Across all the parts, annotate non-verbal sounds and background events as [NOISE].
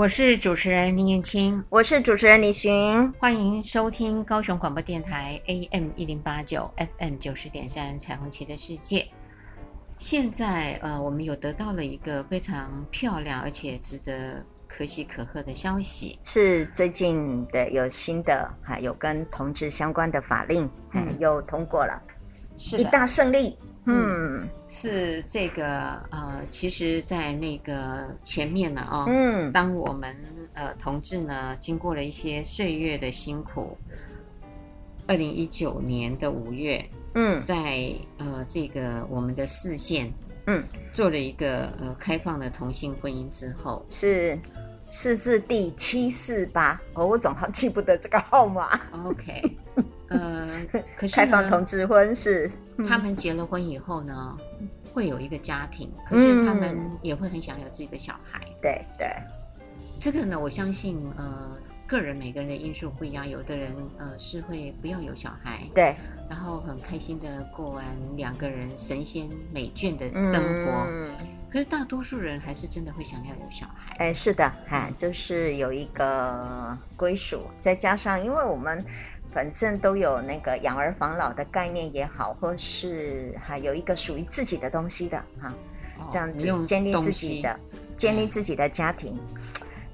我是主持人林燕青，我是主持人李寻，欢迎收听高雄广播电台 AM 一零八九 FM 九十点三彩虹旗的世界。现在呃，我们有得到了一个非常漂亮而且值得可喜可贺的消息，是最近的有新的哈有跟同志相关的法令，嗯，又通过了，是一大胜利。嗯，是这个呃，其实，在那个前面呢，哦，嗯，当我们呃同志呢，经过了一些岁月的辛苦，二零一九年的五月，嗯，在呃这个我们的视线，嗯，做了一个呃开放的同性婚姻之后，是是字第七四八，哦，我总好记不得这个号码。OK，呃，[LAUGHS] 可是开放同志婚是。他们结了婚以后呢，会有一个家庭，可是他们也会很想有自己的小孩。嗯、对对，这个呢，我相信呃，个人每个人的因素不一样，有的人呃是会不要有小孩，对，然后很开心的过完两个人神仙美眷的生活。嗯、可是大多数人还是真的会想要有小孩。哎，是的，哈，就是有一个归属，再加上因为我们。反正都有那个养儿防老的概念也好，或是还有一个属于自己的东西的哈，哦、这样子建立自己的建立自己的家庭，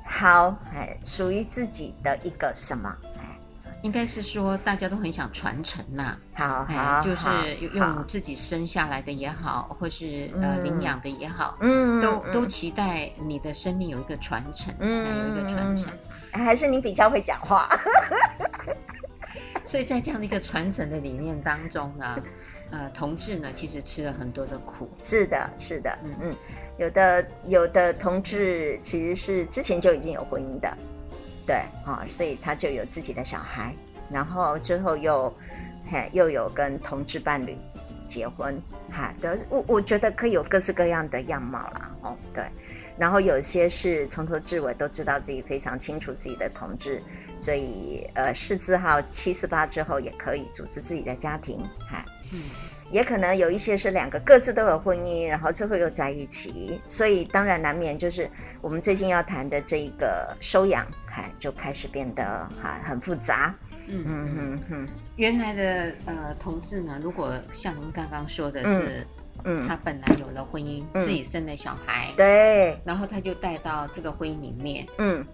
好，哎，属于自己的一个什么？哎，应该是说大家都很想传承呐，好哎，就是用自己生下来的也好，好或是呃领养的也好，嗯，都都期待你的生命有一个传承，嗯，有一个传承，还是你比较会讲话。[LAUGHS] 所以在这样的一个传承的理念当中呢，呃，同志呢其实吃了很多的苦。是的，是的，嗯嗯，有的有的同志其实是之前就已经有婚姻的，对啊、哦，所以他就有自己的小孩，然后之后又嘿又有跟同志伴侣结婚，哈，对，我我觉得可以有各式各样的样貌啦，哦，对，然后有些是从头至尾都知道自己非常清楚自己的同志。所以，呃，四字号七四八之后也可以组织自己的家庭，哈，嗯，也可能有一些是两个各自都有婚姻，然后最后又在一起，所以当然难免就是我们最近要谈的这个收养，哈，就开始变得哈很复杂，嗯嗯嗯。嗯，原来的呃同志呢，如果像您刚刚说的是，嗯，他本来有了婚姻，嗯，自己生了小孩，对，然后他就带到这个婚姻里面，嗯。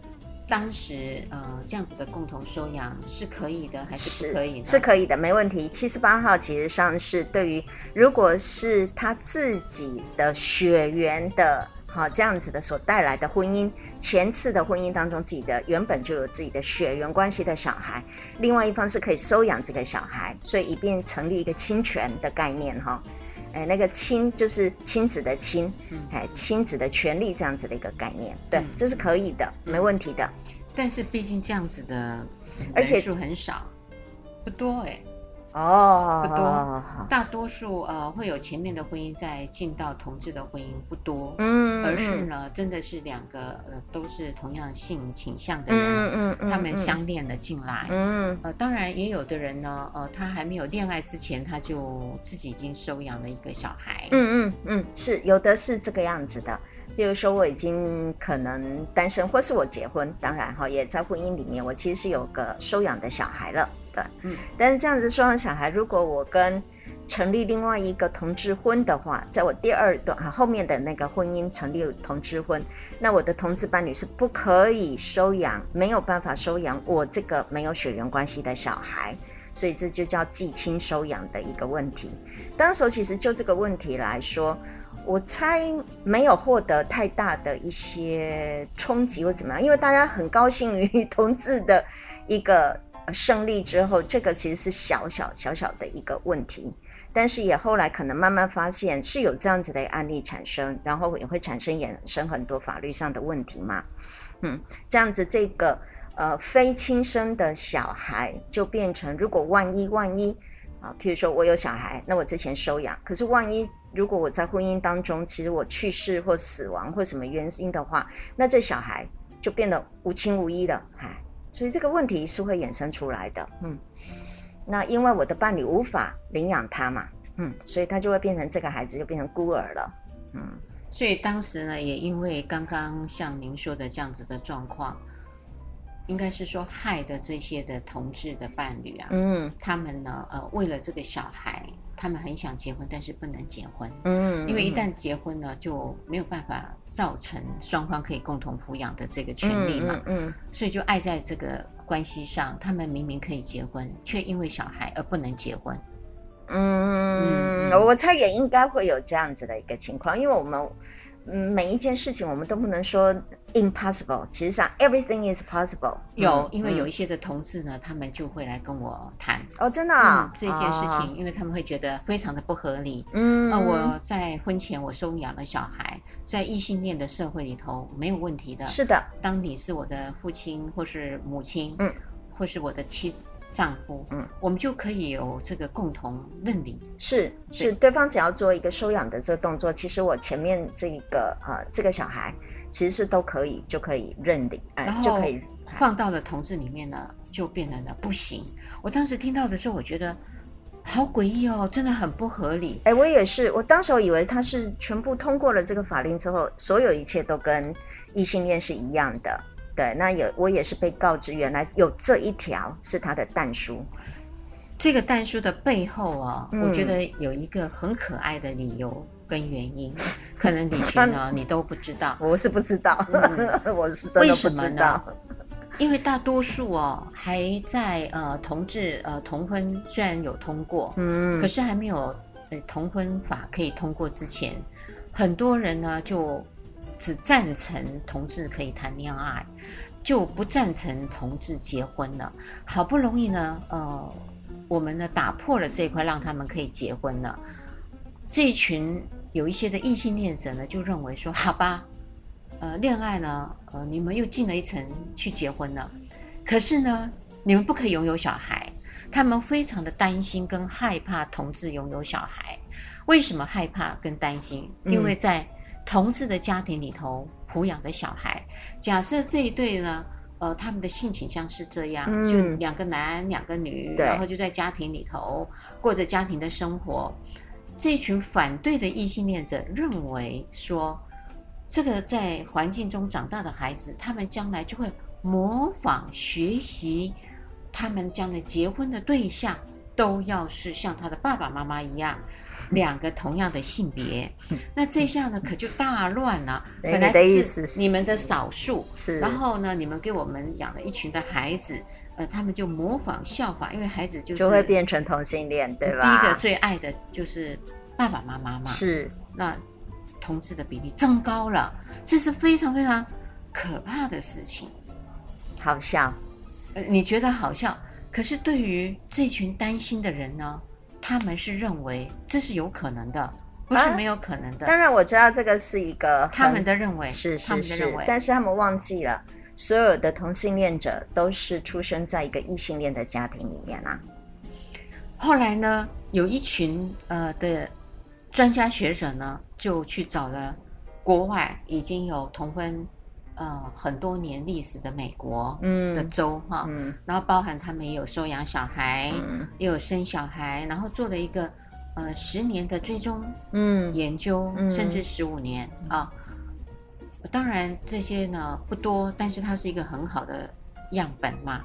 当时呃这样子的共同收养是可以的还是不可以呢？是，是可以的，没问题。七十八号其实上是对于如果是他自己的血缘的，好这样子的所带来的婚姻，前次的婚姻当中自己的原本就有自己的血缘关系的小孩，另外一方是可以收养这个小孩，所以以便成立一个侵权的概念哈。哎，那个亲就是亲子的亲，哎，亲子的权利这样子的一个概念，对，嗯、这是可以的，没问题的。但是毕竟这样子的而且数很少，不多哎。哦，不多，大多数呃会有前面的婚姻在进到同志的婚姻不多，嗯，而是呢真的是两个呃都是同样性倾向的人，嗯嗯，他们相恋了进来，嗯，呃当然也有的人呢，呃他还没有恋爱之前他就自己已经收养了一个小孩，嗯嗯嗯，是有的是这个样子的，比如说我已经可能单身，或是我结婚，当然哈也在婚姻里面，我其实是有个收养的小孩了。对，嗯，但是这样子收养小孩，如果我跟成立另外一个同志婚的话，在我第二段哈后面的那个婚姻成立同志婚，那我的同志伴侣是不可以收养，没有办法收养我这个没有血缘关系的小孩，所以这就叫继亲收养的一个问题。当时候其实就这个问题来说，我猜没有获得太大的一些冲击或怎么样，因为大家很高兴于同志的一个。胜利之后，这个其实是小小小小的一个问题，但是也后来可能慢慢发现是有这样子的案例产生，然后也会产生衍生很多法律上的问题嘛。嗯，这样子这个呃非亲生的小孩就变成，如果万一万一啊，譬如说我有小孩，那我之前收养，可是万一如果我在婚姻当中，其实我去世或死亡或什么原因的话，那这小孩就变得无亲无依了，哎。所以这个问题是会衍生出来的，嗯，那因为我的伴侣无法领养他嘛，嗯，所以他就会变成这个孩子就变成孤儿了，嗯，所以当时呢，也因为刚刚像您说的这样子的状况，应该是说害的这些的同志的伴侣啊，嗯，他们呢，呃，为了这个小孩，他们很想结婚，但是不能结婚，嗯，因为一旦结婚呢，就没有办法造成双方可以共同抚养的这个权利嘛，嗯，嗯，所以就爱在这个关系上，他们明明可以结婚，却因为小孩而不能结婚。嗯，嗯，我猜也应该会有这样子的一个情况，因为我们，嗯，每一件事情我们都不能说 impossible，其实上 everything is possible。有，嗯、因为有一些的同志呢，他们就会来跟我谈哦，真的、这件事情、哦，因为他们会觉得非常的不合理。嗯，呃，我在婚前我收养了小孩，在异性恋的社会里头没有问题的。是的，当你是我的父亲或是母亲，嗯，或是我的妻子。丈夫，嗯，我们就可以有这个共同认领。是是，对方只要做一个收养的这个动作，其实我前面这个呃这个小孩其实是都可以就可以认领，哎、就可以放到了同志里面呢，就变得呢不行。我当时听到的时候，我觉得好诡异哦，真的很不合理。哎，我也是，我当时我以为他是全部通过了这个法令之后，所有一切都跟异性恋是一样的。对，那有我也是被告知，原来有这一条是他的但书。这个但书的背后啊、嗯，我觉得有一个很可爱的理由跟原因，可能李群呢你都不知道。我是不知道，嗯、我是真的不知道。为什么呢？因为大多数哦还在呃同志呃同婚虽然有通过，嗯，可是还没有呃同婚法可以通过之前，很多人呢就。只赞成同志可以谈恋爱，就不赞成同志结婚了。好不容易呢，呃，我们呢打破了这一块，让他们可以结婚了。这一群有一些的异性恋者呢，就认为说，好吧，呃，恋爱呢，呃，你们又进了一层去结婚了。可是呢，你们不可以拥有小孩。他们非常的担心跟害怕同志拥有小孩。为什么害怕跟担心？因为在同志的家庭里头抚养的小孩，假设这一对呢，呃，他们的性倾向是这样，嗯、就两个男两个女，然后就在家庭里头过着家庭的生活。这一群反对的异性恋者认为说，这个在环境中长大的孩子，他们将来就会模仿学习，他们将来结婚的对象都要是像他的爸爸妈妈一样。两个同样的性别，[LAUGHS] 那这下呢可就大乱了。本来是你们的少数，是，然后呢，你们给我们养了一群的孩子，呃，他们就模仿效仿，因为孩子就是就会变成同性恋，对吧？第一个最爱的就是爸爸妈妈嘛，是。那同志的比例增高了，这是非常非常可怕的事情。好笑，呃，你觉得好笑？可是对于这群担心的人呢？他们是认为这是有可能的，不是没有可能的。啊、当然我知道这个是一个他们的认为，是，他们的认为。但是他们忘记了，所有的同性恋者都是出生在一个异性恋的家庭里面啊。后来呢，有一群呃的专家学者呢，就去找了国外已经有同婚。呃，很多年历史的美国的州哈、嗯嗯，然后包含他们也有收养小孩，嗯、也有生小孩，然后做了一个呃十年的追踪嗯研究，嗯、甚至十五年、嗯、啊。当然这些呢不多，但是它是一个很好的样本嘛。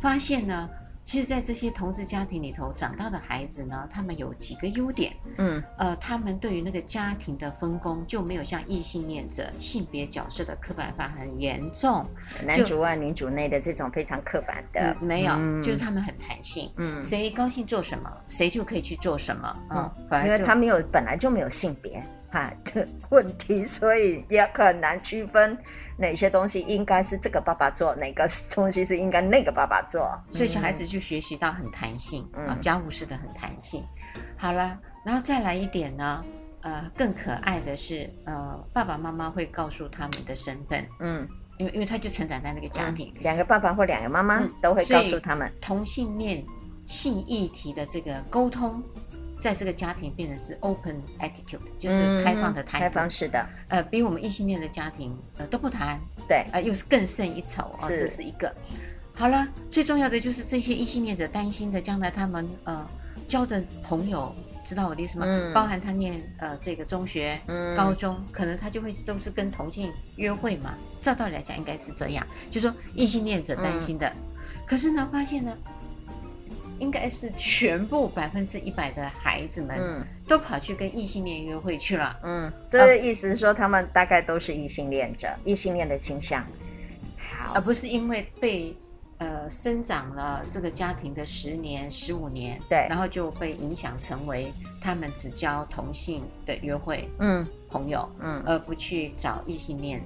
发现呢。其实，在这些同志家庭里头长大的孩子呢，他们有几个优点。嗯，呃，他们对于那个家庭的分工就没有像异性恋者性别角色的刻板化很严重，男主外女主内的这种非常刻板的。嗯、没有、嗯，就是他们很弹性。嗯，谁高兴做什么，谁就可以去做什么。嗯，反而因为他没有本来就没有性别 [LAUGHS] 哈的问题，所以也很难区分。哪些东西应该是这个爸爸做，哪个东西是应该那个爸爸做？所以小孩子就学习到很弹性啊、家务事的很弹性。好了，然后再来一点呢，呃，更可爱的是，呃，爸爸妈妈会告诉他们的身份，嗯，因为因为他就成长在那个家庭，嗯、两个爸爸或两个妈妈都会告诉他们、嗯、同性恋性议题的这个沟通。在这个家庭变成是 open attitude，就是开放的态度，嗯、开放式的，呃，比我们异性恋的家庭呃都不谈，对，呃，又是更胜一筹啊、哦，这是一个。好了，最重要的就是这些异性恋者担心的将来他们呃交的朋友知道我的意思吗？嗯、包含他念呃这个中学、嗯、高中，可能他就会都是跟同性约会嘛。照道理来讲，应该是这样，就是说异性恋者担心的。嗯、可是呢，发现呢，应该是全部百分之一百的孩子们嗯。都跑去跟异性恋约会去了。嗯，这个意思是说，他们大概都是异性恋者，异性恋的倾向，好，而不是因为被。呃，生长了这个家庭的十年、十五年，对，然后就被影响成为他们只交同性的约会，嗯，朋友，嗯，而不去找异性恋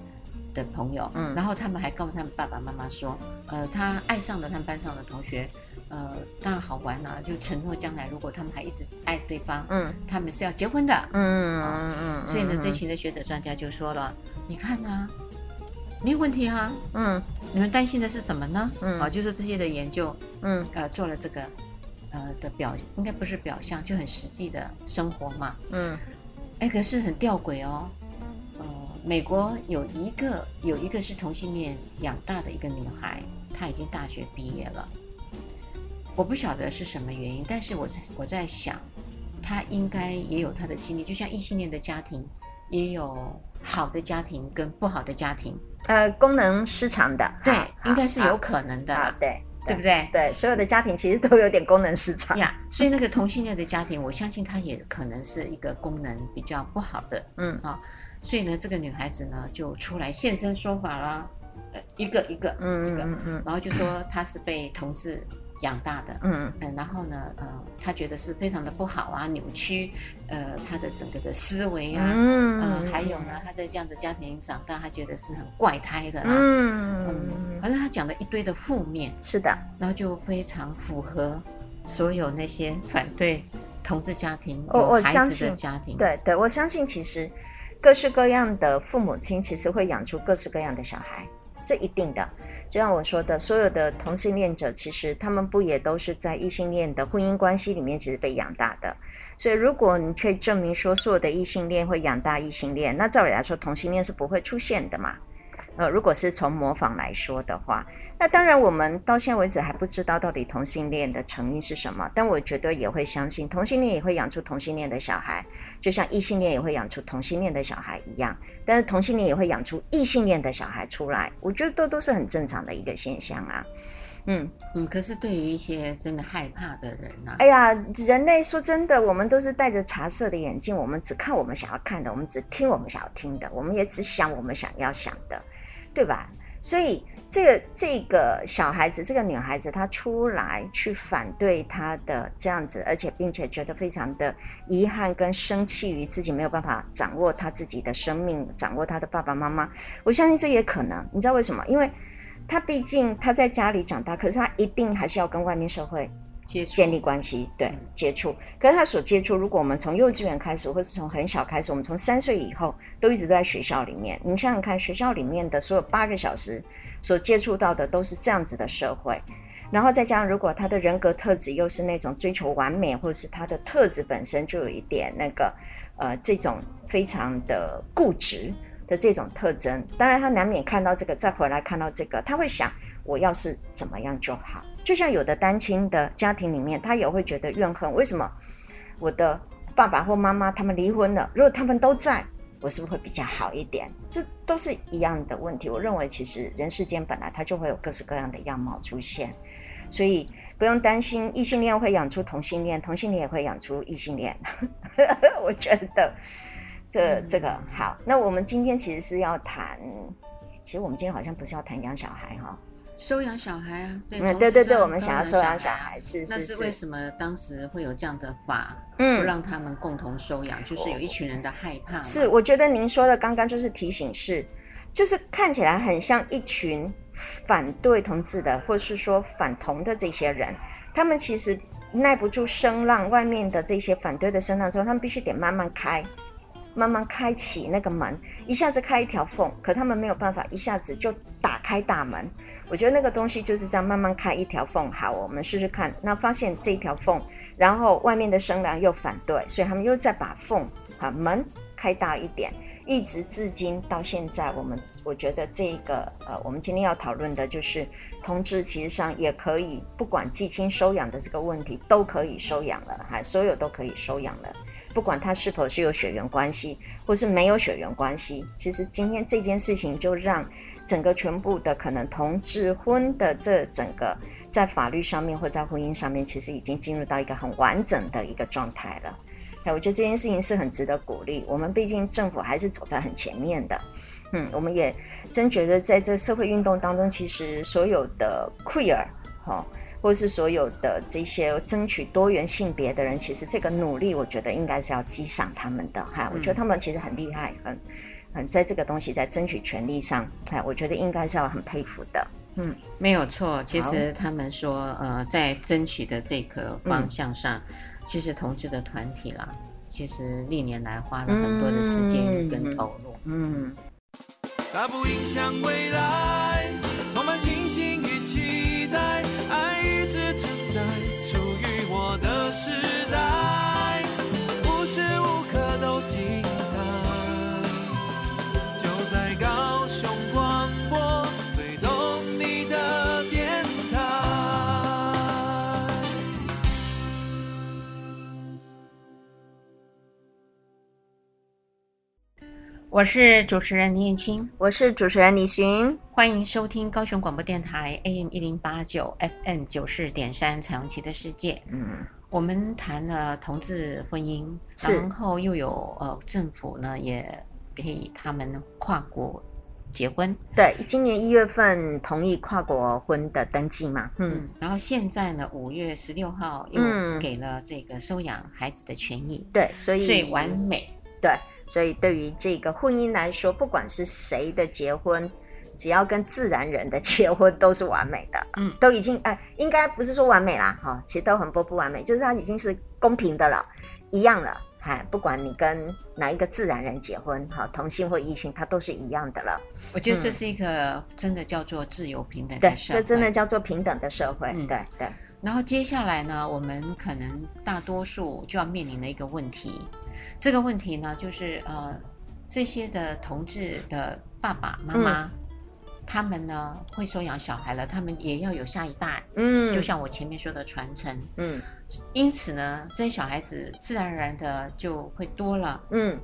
的朋友，嗯，然后他们还告诉他们爸爸妈妈说，呃，他爱上了他们班上的同学，呃，当然好玩啊，就承诺将来如果他们还一直爱对方，嗯，他们是要结婚的，嗯嗯嗯，所以呢，这群的学者专家就说了，你看啊。没有问题哈、啊，嗯，你们担心的是什么呢？嗯，啊，就是这些的研究，嗯，呃，做了这个，呃的表，应该不是表象，就很实际的生活嘛，嗯，哎，可是很吊诡哦，呃，美国有一个有一个是同性恋养大的一个女孩，她已经大学毕业了，我不晓得是什么原因，但是我在我在想，他应该也有他的经历，就像异性恋的家庭也有好的家庭跟不好的家庭。呃，功能失常的，对，应该是有可能的，对，对不对？对，所有的家庭其实都有点功能失常呀。[LAUGHS] 所以那个同性恋的家庭，我相信他也可能是一个功能比较不好的，嗯啊。所以呢，这个女孩子呢就出来现身说法啦，呃，一个一个，嗯一个，嗯，然后就说她是被同志。养大的，嗯。嗯，然后呢，呃，他觉得是非常的不好啊，扭曲，呃，他的整个的思维啊，嗯、呃，还有呢，他在这样的家庭长大，他觉得是很怪胎的啦，嗯。嗯，反正他讲了一堆的负面，是的，然后就非常符合所有那些反对同志家庭、哦、有孩子的家庭，对对，我相信其实各式各样的父母亲其实会养出各式各样的小孩。这一定的，就像我说的，所有的同性恋者，其实他们不也都是在异性恋的婚姻关系里面，其实被养大的。所以，如果你可以证明说，所有的异性恋会养大异性恋，那照理来说，同性恋是不会出现的嘛。呃，如果是从模仿来说的话，那当然我们到现在为止还不知道到底同性恋的成因是什么，但我觉得也会相信同性恋也会养出同性恋的小孩，就像异性恋也会养出同性恋的小孩一样。但是同性恋也会养出异性恋的小孩出来，我觉得都都是很正常的一个现象啊。嗯嗯，可是对于一些真的害怕的人呢、啊？哎呀，人类说真的，我们都是戴着茶色的眼镜，我们只看我们想要看的，我们只听我们想要听的，我们也只想我们想要想的。对吧？所以这个这个小孩子，这个女孩子，她出来去反对他的这样子，而且并且觉得非常的遗憾跟生气于自己没有办法掌握他自己的生命，掌握他的爸爸妈妈。我相信这也可能，你知道为什么？因为他毕竟他在家里长大，可是他一定还是要跟外面社会。建立关系，对，接触。可是他所接触，如果我们从幼稚园开始，或是从很小开始，我们从三岁以后都一直都在学校里面。你想想看，学校里面的所有八个小时所接触到的都是这样子的社会，然后再加上如果他的人格特质又是那种追求完美，或者是他的特质本身就有一点那个呃这种非常的固执的这种特征，当然他难免看到这个，再回来看到这个，他会想，我要是怎么样就好。就像有的单亲的家庭里面，他也会觉得怨恨。为什么我的爸爸或妈妈他们离婚了？如果他们都在，我是不是会比较好一点？这都是一样的问题。我认为，其实人世间本来它就会有各式各样的样貌出现，所以不用担心异性恋会养出同性恋，同性恋也会养出异性恋。[LAUGHS] 我觉得这这个好。那我们今天其实是要谈，其实我们今天好像不是要谈养小孩哈。收养小孩啊，对，嗯，对对对，我们想要收养小孩，是是是。那是为什么当时会有这样的法，嗯，不让他们共同收养，就是有一群人的害怕。是，我觉得您说的刚刚就是提醒是，就是看起来很像一群反对同志的，或是说反同的这些人，他们其实耐不住声浪，外面的这些反对的声浪之后，他们必须得慢慢开，慢慢开启那个门，一下子开一条缝，可他们没有办法一下子就打开大门。我觉得那个东西就是这样慢慢开一条缝，好，我们试试看。那发现这一条缝，然后外面的声浪又反对，所以他们又再把缝啊门开大一点，一直至今到现在，我们我觉得这个呃，我们今天要讨论的就是同志其实上也可以，不管继亲收养的这个问题，都可以收养了，哈，所有都可以收养了，不管他是否是有血缘关系，或是没有血缘关系。其实今天这件事情就让整个全部的可能同志婚的这整个在法律上面或在婚姻上面，其实已经进入到一个很完整的一个状态了。哎，我觉得这件事情是很值得鼓励。我们毕竟政府还是走在很前面的。嗯，我们也真觉得，在这社会运动当中，其实所有的 queer 哈，或者是所有的这些争取多元性别的人，其实这个努力，我觉得应该是要激赏他们的哈。我觉得他们其实很厉害，很很在这个东西在争取权利上，哎，我觉得应该是要很佩服的。嗯，没有错。其实他们说，呃，在争取的这个方向上，嗯、其实同志的团体啦，其实历年来花了很多的时间跟投入。嗯。嗯它不影响未来，充满我是主持人林燕青，我是主持人李寻，欢迎收听高雄广播电台 AM 一零八九 FM 九四点三彩虹旗的世界。嗯，我们谈了同志婚姻，然后又有呃政府呢也给他们跨国结婚。对，今年一月份同意跨国婚的登记嘛。嗯，嗯然后现在呢五月十六号又给了这个收养孩子的权益。对，所以最完美。对。所以，对于这个婚姻来说，不管是谁的结婚，只要跟自然人的 [LAUGHS] 结婚都是完美的，嗯，都已经哎，应该不是说完美啦，哈，其实都很多不完美，就是它已经是公平的了，一样了，哎，不管你跟哪一个自然人结婚，哈，同性或异性，它都是一样的了。我觉得这是一个真的叫做自由平等的社会，对，这真的叫做平等的社会，嗯、对对。然后接下来呢，我们可能大多数就要面临的一个问题。这个问题呢，就是呃，这些的同志的爸爸妈妈，嗯、他们呢会收养小孩了，他们也要有下一代，嗯，就像我前面说的传承，嗯，因此呢，这些小孩子自然而然的就会多了，嗯，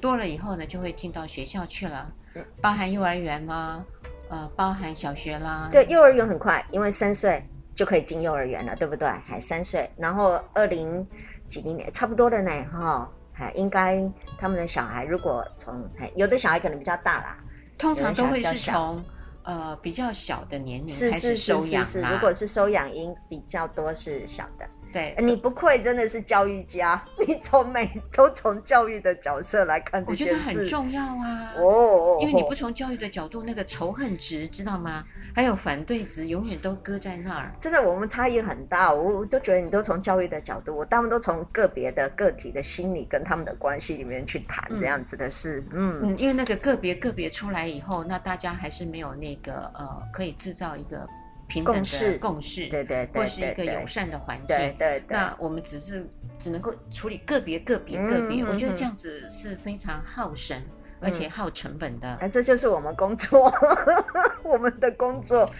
多了以后呢，就会进到学校去了，嗯、包含幼儿园啦，呃，包含小学啦，对，幼儿园很快，因为三岁就可以进幼儿园了，对不对？还三岁，然后二零几零年差不多的呢，哈、哦。应该他们的小孩如果从有的小孩可能比较大啦，通常都会是从呃比较小的年龄开始收养。是是是是是，如果是收养婴比较多是小的。对，你不愧真的是教育家，你从每都从教育的角色来看这件事，我觉得很重要啊。哦，因为你不从教育的角度，那个仇恨值知道吗？还有反对值永远都搁在那儿。真的，我们差异很大。我我都觉得你都从教育的角度，我大部分都从个别的个体的心理跟他们的关系里面去谈这样子的事。嗯嗯，因为那个个别个别出来以后，那大家还是没有那个呃，可以制造一个。平等的共识，对对对，或是一个友善的环境，对对，那我们只是只能够处理个别个别个别，我觉得这样子是非常耗神，而且耗成本的。哎，这就是我们工作，[LAUGHS] 我们的工作。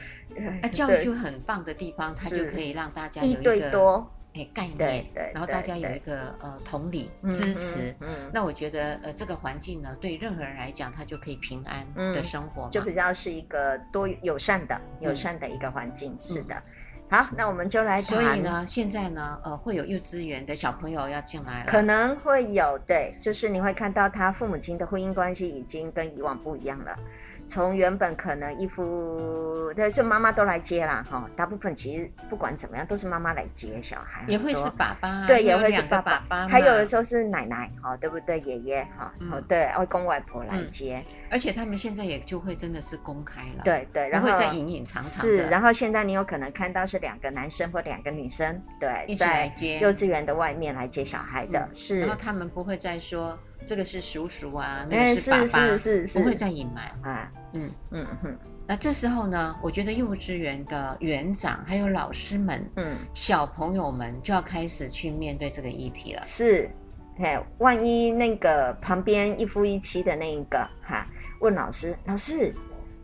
哎，教育就很棒的地方，它就可以让大家有一个。哎，概念，对对，然后大家有一个呃同理支持，嗯，那我觉得呃这个环境呢，对任何人来讲，他就可以平安的生活，就比较是一个多友善的友善的一个环境。是的，好，那我们就来谈。所以呢，现在呢，呃，会有幼稚园的小朋友要进来了，可能会有，对，就是你会看到他父母亲的婚姻关系已经跟以往不一样了。从原本可能一夫，但，是妈妈都来接啦，哈，大部分其实不管怎么样都是妈妈来接小孩，也会是爸爸，对，也会是爸爸，还有的时候是奶奶，哈，对不对？爷爷，哈，哦，对，外公外婆来接，而且他们现在也就会真的是公开了，对对，然后会在隐隐藏藏是，然后现在你有可能看到是两个男生或两个女生，对，一起来接。幼稚园的外面来接小孩的，是，然后他们不会再说。这个是叔叔啊，那个是爸爸，是是是，不会再隐瞒啊。嗯嗯哼。那这时候呢，我觉得幼稚园的园长还有老师们，嗯，小朋友们就要开始去面对这个议题了。是，嘿，万一那个旁边一夫一妻的那一个哈，问老师，老师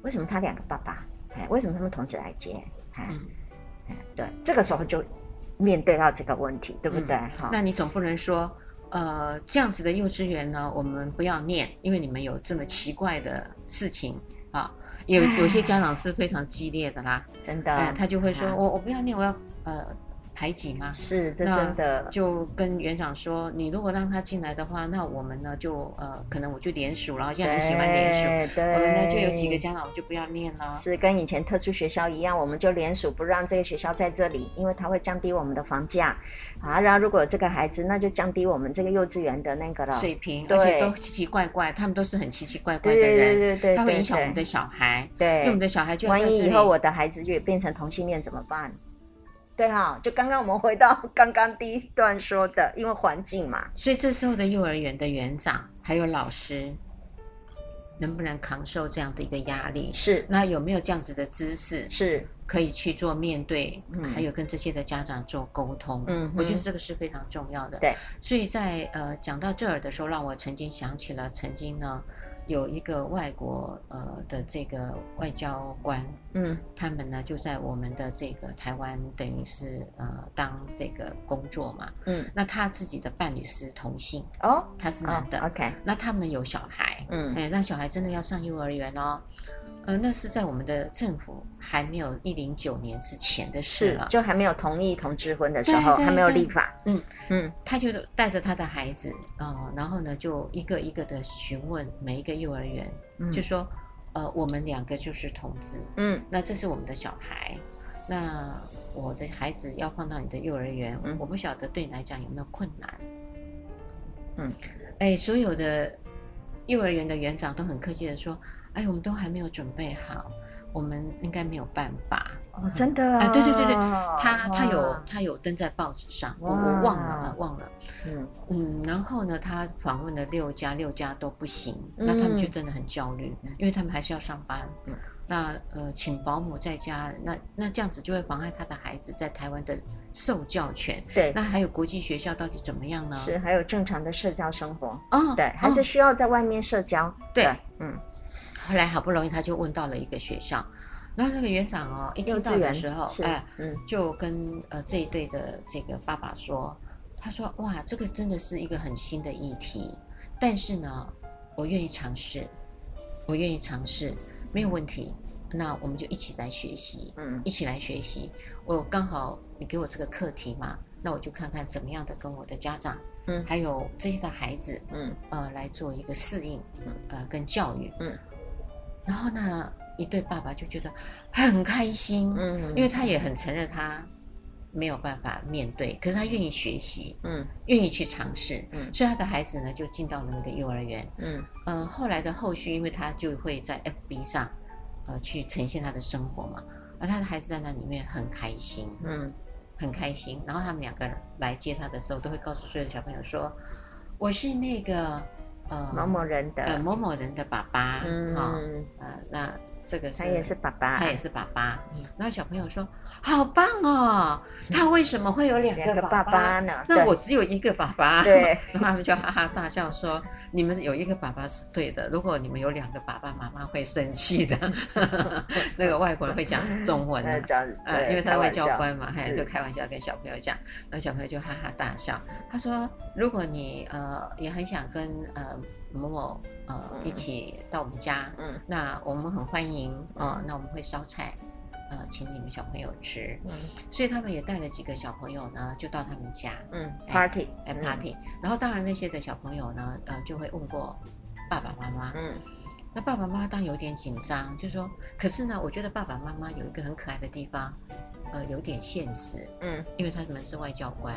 为什么他两个爸爸？哎，为什么他们同时来接？哎，嗯，哎，对，这个时候就面对到这个问题，对不对？哈、嗯，那你总不能说，呃，这样子的幼稚园呢，我们不要念，因为你们有这么奇怪的事情啊。有有些家长是非常激烈的啦，真的，呃、他就会说，我我不要念，我要呃。排挤吗？是，这真的。就跟园长说，你如果让他进来的话，那我们呢就呃，可能我就连署，然后现在很喜欢连署，对，我们呢就有几个家长，我就不要念了。是跟以前特殊学校一样，我们就连署不让这个学校在这里，因为它会降低我们的房价啊。然后如果这个孩子，那就降低我们这个幼稚园的那个了水平，而且都奇奇怪怪，他们都是很奇奇怪怪的人，对对对对，他会影响我们的小孩，对，因为我们的小孩就万一以后我的孩子就变成同性恋怎么办？对哈，就刚刚我们回到刚刚第一段说的，因为环境嘛，所以这时候的幼儿园的园长还有老师，能不能扛受这样的一个压力？是，那有没有这样子的知识？是，可以去做面对，嗯、还有跟这些的家长做沟通。嗯，我觉得这个是非常重要的。对，所以在呃讲到这儿的时候，让我曾经想起了曾经呢。有一个外国呃的这个外交官，嗯，他们呢就在我们的这个台湾，等于是呃当这个工作嘛，嗯，那他自己的伴侣是同性。哦，他是男的，哦，OK，那他们有小孩，嗯，哎，那小孩真的要上幼儿园哦。呃，那是在我们的政府还没有一零九年之前的事了，就还没有同意同志婚的时候，还没有立法。嗯嗯，他就带着他的孩子，呃，然后呢，就一个一个的询问每一个幼儿园，嗯、就说，呃，我们两个就是同志，嗯，那这是我们的小孩，那我的孩子要放到你的幼儿园，嗯、我不晓得对你来讲有没有困难。嗯，哎，所有的幼儿园的园长都很客气的说。哎，我们都还没有准备好，我们应该没有办法。哦，真的啊？哎，对对对对，他他有他有登在报纸上，我我忘了忘了。嗯嗯，然后呢，他访问了六家，六家都不行，那他们就真的很焦虑，因为他们还是要上班。嗯，那呃，请保姆在家，那那这样子就会妨碍他的孩子在台湾的受教权。对，那还有国际学校到底怎么样呢？是，还有正常的社交生活。哦，对，还是需要在外面社交。对，嗯。后来好不容易他就问到了一个学校，然后那个园长哦，一听到的时候，哎，嗯，就跟呃这一对的这个爸爸说，他说哇，这个真的是一个很新的议题，但是呢，我愿意尝试，我愿意尝试，没有问题，那我们就一起来学习，嗯，一起来学习。我刚好你给我这个课题嘛，那我就看看怎么样的跟我的家长，嗯，还有这些的孩子，嗯，呃，来做一个适应，嗯，呃，跟教育，嗯。然后呢，一对爸爸就觉得很开心，嗯，因为他也很承认他没有办法面对，可是他愿意学习，嗯，愿意去尝试，嗯，所以他的孩子呢就进到了那个幼儿园，嗯，呃，后来的后续，因为他就会在 FB 上，呃，去呈现他的生活嘛，而他的孩子在那里面很开心，嗯，很开心。然后他们两个人来接他的时候，都会告诉所有的小朋友说：“我是那个。”呃，某某人的。呃，某某人的爸爸，嗯，呃，那这个是他也是爸爸，他也是爸爸。然后小朋友说：“好棒哦，他为什么会有两个爸爸呢？那我只有一个爸爸。”对，然后他们就哈哈大笑说：“你们有一个爸爸是对的，如果你们有两个爸爸妈妈会生气的。[LAUGHS] ”那个外国人会讲中文的，呃，因为他是外交官嘛，还就开玩笑跟小朋友讲，然后小朋友就哈哈大笑。他说：“如果你呃也很想跟呃。”某某呃，一起到我们家，嗯，那我们很欢迎啊，那我们会烧菜，呃，请你们小朋友吃，嗯，所以他们也带了几个小朋友呢，就到他们家，嗯，party，哎，party，然后当然那些的小朋友呢，呃，就会问过爸爸妈妈，嗯，那爸爸妈妈当然有点紧张，就说，可是呢，我觉得爸爸妈妈有一个很可爱的地方。呃，有点现实，嗯，因为他们是外交官，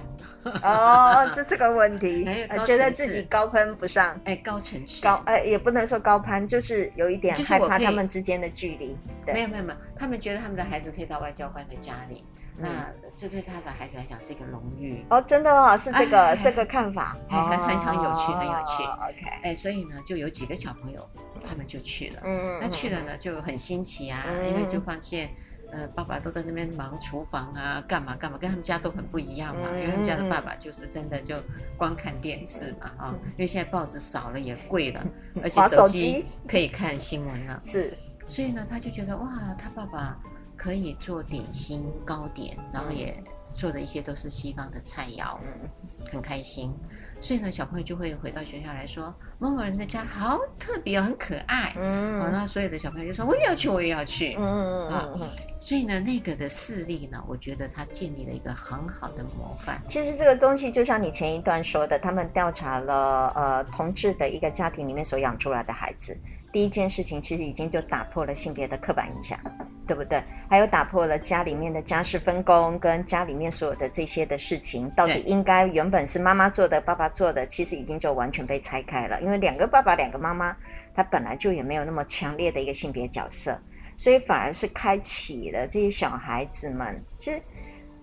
哦，是这个问题，[LAUGHS] 觉得自己高攀不上，哎，高层次，高，哎，也不能说高攀，就是有一点害怕他们之间的距离。没有没有没有，他们觉得他们的孩子可以到外交官的家里，那这对他的孩子来讲是一个荣誉。哦，真的哦，是这个这个看法，很 [LAUGHS] 很很有趣，很有趣。OK，哎，所以呢，就有几个小朋友，他们就去了，嗯，那去了呢就很新奇啊，因为就发现。呃，爸爸都在那边忙厨房啊，干嘛干嘛，跟他们家都很不一样嘛。因为他们家的爸爸就是真的就光看电视嘛，啊因为现在报纸少了也贵了，[LAUGHS] 而且手机可以看新闻了。是，所以呢，他就觉得哇，他爸爸可以做点心糕点，然后也做的一些都是西方的菜肴，嗯，很开心。所以呢，小朋友就会回到学校来说，某某人的家好特别哦，很可爱。嗯，好，那所有的小朋友就说我也要去，我也要去。嗯嗯嗯嗯。所以呢，那个的事例呢，我觉得他建立了一个很好的模范。其实这个东西就像你前一段说的，他们调查了呃同志的一个家庭里面所养出来的孩子。第一件事情其实已经就打破了性别的刻板印象，对不对？还有打破了家里面的家事分工跟家里面所有的这些的事情，到底应该原本是妈妈做的，爸爸做的，其实已经就完全被拆开了。因为两个爸爸，两个妈妈，他本来就也没有那么强烈的一个性别角色，所以反而是开启了这些小孩子们，其实。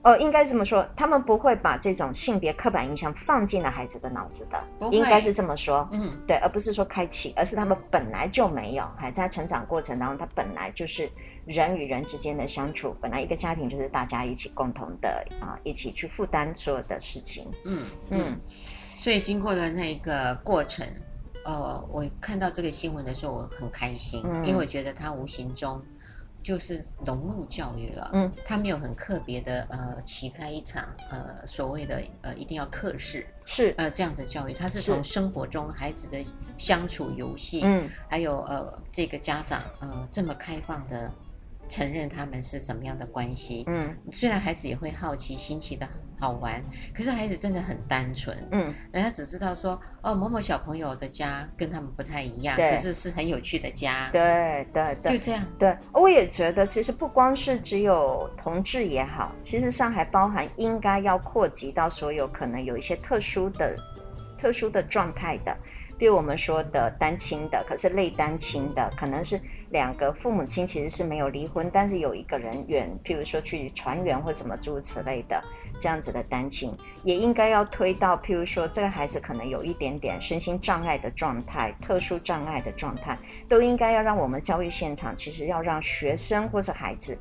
哦，应该这么说，他们不会把这种性别刻板印象放进了孩子的脑子的，应该是这么说，嗯，对，而不是说开启，而是他们本来就没有，还在成长过程当中，他本来就是人与人之间的相处，本来一个家庭就是大家一起共同的啊，一起去负担所有的事情，嗯嗯，所以经过了那个过程，呃，我看到这个新闻的时候，我很开心，嗯，因为我觉得他无形中。就是融入教育了，嗯，他没有很特别的呃，启开一场呃所谓的呃一定要课室是。呃这样的教育，他是。从生活中孩子的相处游戏，嗯，还有呃这个家长呃这么开放的承认他们是什么样的关系，嗯，虽然孩子也会好奇新奇的。好玩，可是孩子真的很单纯，嗯，人家只知道说，哦，某某小朋友的家跟他们不太一样，可是是很有趣的家，对对对，就这样。对，我也觉得，其实不光是只有同志也好，其实上还包含应该要扩及到所有可能有一些特殊的、特殊的状态的，比如我们说的单亲的，可是类单亲的，可能是。两个父母亲其实是没有离婚，但是有一个人远，譬如说去船员或什么诸如此类的这样子的单亲，也应该要推到譬如说这个孩子可能有一点点身心障碍的状态、特殊障碍的状态，都应该要让我们教育现场其实要让学生或是孩子